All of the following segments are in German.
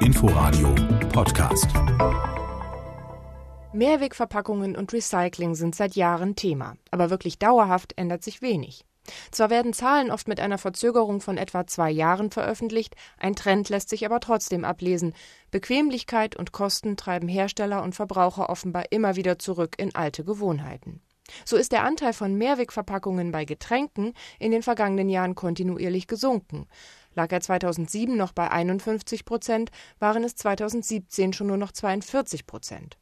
Inforadio Podcast. Mehrwegverpackungen und Recycling sind seit Jahren Thema, aber wirklich dauerhaft ändert sich wenig. Zwar werden Zahlen oft mit einer Verzögerung von etwa zwei Jahren veröffentlicht, ein Trend lässt sich aber trotzdem ablesen. Bequemlichkeit und Kosten treiben Hersteller und Verbraucher offenbar immer wieder zurück in alte Gewohnheiten. So ist der Anteil von Mehrwegverpackungen bei Getränken in den vergangenen Jahren kontinuierlich gesunken. Lag er 2007 noch bei 51 Prozent, waren es 2017 schon nur noch 42 Prozent.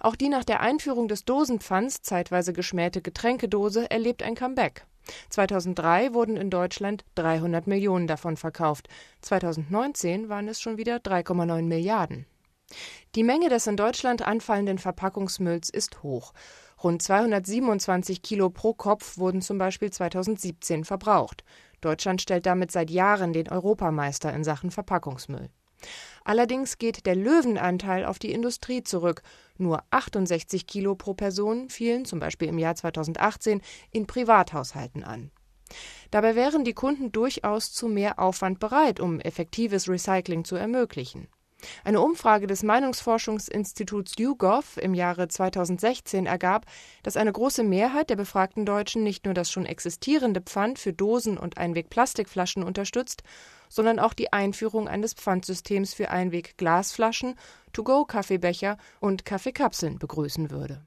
Auch die nach der Einführung des Dosenpfands zeitweise geschmähte Getränkedose erlebt ein Comeback. 2003 wurden in Deutschland 300 Millionen davon verkauft. 2019 waren es schon wieder 3,9 Milliarden. Die Menge des in Deutschland anfallenden Verpackungsmülls ist hoch. Rund 227 Kilo pro Kopf wurden zum Beispiel 2017 verbraucht. Deutschland stellt damit seit Jahren den Europameister in Sachen Verpackungsmüll. Allerdings geht der Löwenanteil auf die Industrie zurück. Nur 68 Kilo pro Person fielen zum Beispiel im Jahr 2018 in Privathaushalten an. Dabei wären die Kunden durchaus zu mehr Aufwand bereit, um effektives Recycling zu ermöglichen. Eine Umfrage des Meinungsforschungsinstituts YouGov im Jahre 2016 ergab, dass eine große Mehrheit der befragten Deutschen nicht nur das schon existierende Pfand für Dosen und Einwegplastikflaschen unterstützt, sondern auch die Einführung eines Pfandsystems für Einwegglasflaschen, To-Go-Kaffeebecher und Kaffeekapseln begrüßen würde.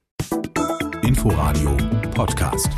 Inforadio Podcast.